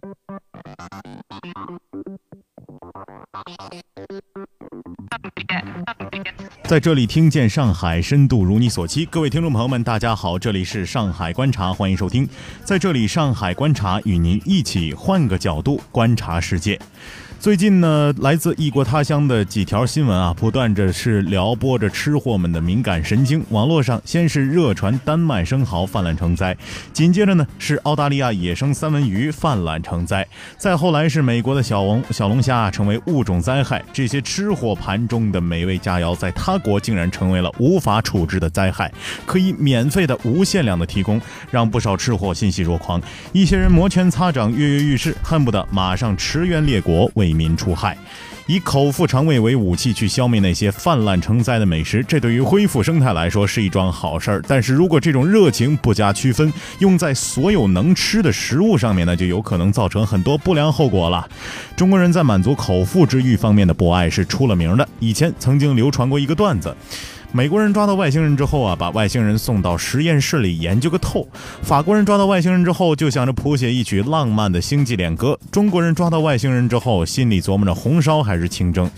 Thank you. 在这里听见上海深度如你所期，各位听众朋友们，大家好，这里是上海观察，欢迎收听。在这里，上海观察与您一起换个角度观察世界。最近呢，来自异国他乡的几条新闻啊，不断着是撩拨着吃货们的敏感神经。网络上先是热传丹麦生蚝泛滥成灾，紧接着呢是澳大利亚野生三文鱼泛滥成灾，再后来是美国的小龙小龙虾成为物种灾害。这些吃货盘中的美味佳肴，在他国竟然成为了无法处置的灾害，可以免费的、无限量的提供，让不少吃货欣喜若狂。一些人摩拳擦掌、跃跃欲试，恨不得马上驰援列国为。民除害，以口腹肠胃为武器去消灭那些泛滥成灾的美食，这对于恢复生态来说是一桩好事儿。但是如果这种热情不加区分，用在所有能吃的食物上面，那就有可能造成很多不良后果了。中国人在满足口腹之欲方面的博爱是出了名的。以前曾经流传过一个段段子。美国人抓到外星人之后啊，把外星人送到实验室里研究个透。法国人抓到外星人之后，就想着谱写一曲浪漫的星际恋歌。中国人抓到外星人之后，心里琢磨着红烧还是清蒸。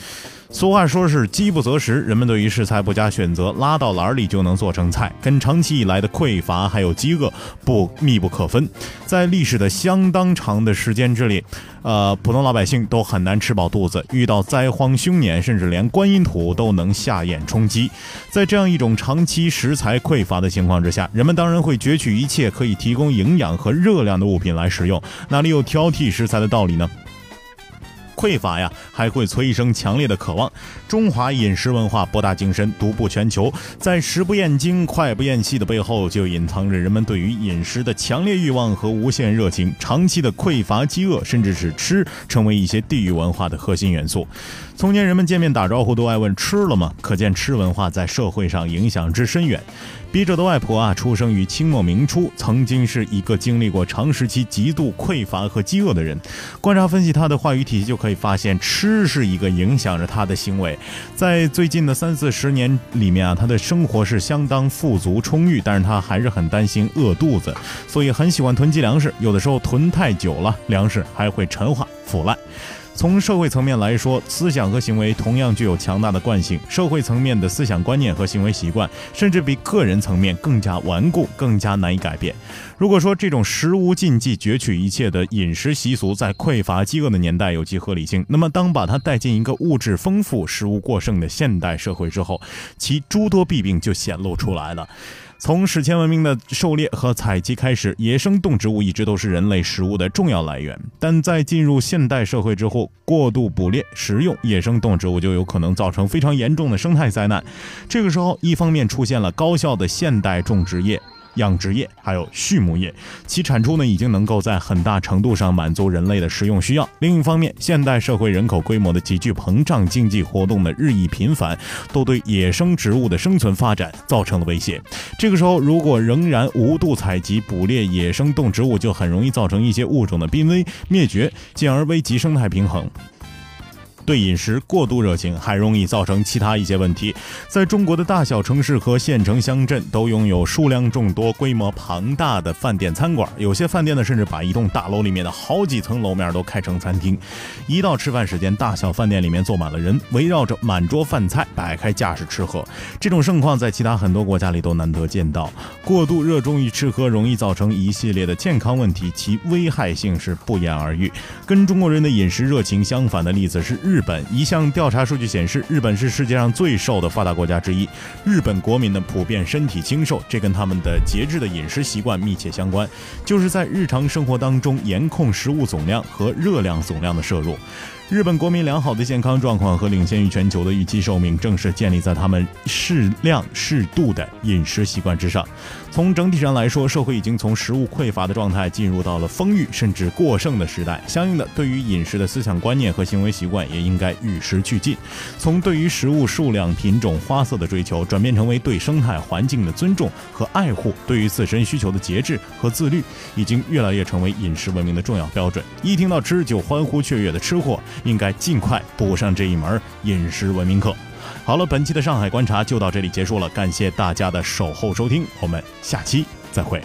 俗话说是饥不择食，人们对于食材不加选择，拉到篮里就能做成菜，跟长期以来的匮乏还有饥饿不密不可分。在历史的相当长的时间之里，呃，普通老百姓都很难吃饱肚子，遇到灾荒凶年，甚至连观音土都能下咽充饥。在这样一种长期食材匮乏的情况之下，人们当然会攫取一切可以提供营养和热量的物品来食用，哪里有挑剔食材的道理呢？匮乏呀，还会催生强烈的渴望。中华饮食文化博大精深，独步全球，在食不厌精、快不厌细的背后，就隐藏着人们对于饮食的强烈欲望和无限热情。长期的匮乏、饥饿，甚至是吃，成为一些地域文化的核心元素。从前人们见面打招呼都爱问吃了吗？可见吃文化在社会上影响之深远。笔者的外婆啊，出生于清末明初，曾经是一个经历过长时期极度匮乏和饥饿的人。观察分析她的话语体系，就可会发现，吃是一个影响着他的行为。在最近的三四十年里面啊，他的生活是相当富足充裕，但是他还是很担心饿肚子，所以很喜欢囤积粮食。有的时候囤太久了，粮食还会陈化腐烂。从社会层面来说，思想和行为同样具有强大的惯性。社会层面的思想观念和行为习惯，甚至比个人层面更加顽固，更加难以改变。如果说这种食无禁忌、攫取一切的饮食习俗在匮乏、饥饿的年代有其合理性，那么当把它带进一个物质丰富、食物过剩的现代社会之后，其诸多弊病就显露出来了。从史前文明的狩猎和采集开始，野生动植物一直都是人类食物的重要来源。但在进入现代社会之后，过度捕猎、食用野生动植物就有可能造成非常严重的生态灾难。这个时候，一方面出现了高效的现代种植业。养殖业还有畜牧业，其产出呢已经能够在很大程度上满足人类的食用需要。另一方面，现代社会人口规模的急剧膨胀，经济活动的日益频繁，都对野生植物的生存发展造成了威胁。这个时候，如果仍然无度采集、捕猎野生动植物，就很容易造成一些物种的濒危灭绝，进而危及生态平衡。对饮食过度热情，还容易造成其他一些问题。在中国的大小城市和县城乡镇，都拥有数量众多、规模庞大的饭店餐馆。有些饭店呢，甚至把一栋大楼里面的好几层楼面都开成餐厅。一到吃饭时间，大小饭店里面坐满了人，围绕着满桌饭菜摆开架势吃喝。这种盛况在其他很多国家里都难得见到。过度热衷于吃喝，容易造成一系列的健康问题，其危害性是不言而喻。跟中国人的饮食热情相反的例子是日。日本一项调查数据显示，日本是世界上最瘦的发达国家之一。日本国民的普遍身体清瘦，这跟他们的节制的饮食习惯密切相关，就是在日常生活当中严控食物总量和热量总量的摄入。日本国民良好的健康状况和领先于全球的预期寿命，正是建立在他们适量适度的饮食习惯之上。从整体上来说，社会已经从食物匮乏的状态进入到了丰裕甚至过剩的时代。相应的，对于饮食的思想观念和行为习惯也应该与时俱进，从对于食物数量、品种、花色的追求，转变成为对生态环境的尊重和爱护，对于自身需求的节制和自律，已经越来越成为饮食文明的重要标准。一听到吃就欢呼雀跃的吃货。应该尽快补上这一门饮食文明课。好了，本期的上海观察就到这里结束了，感谢大家的守候收听，我们下期再会。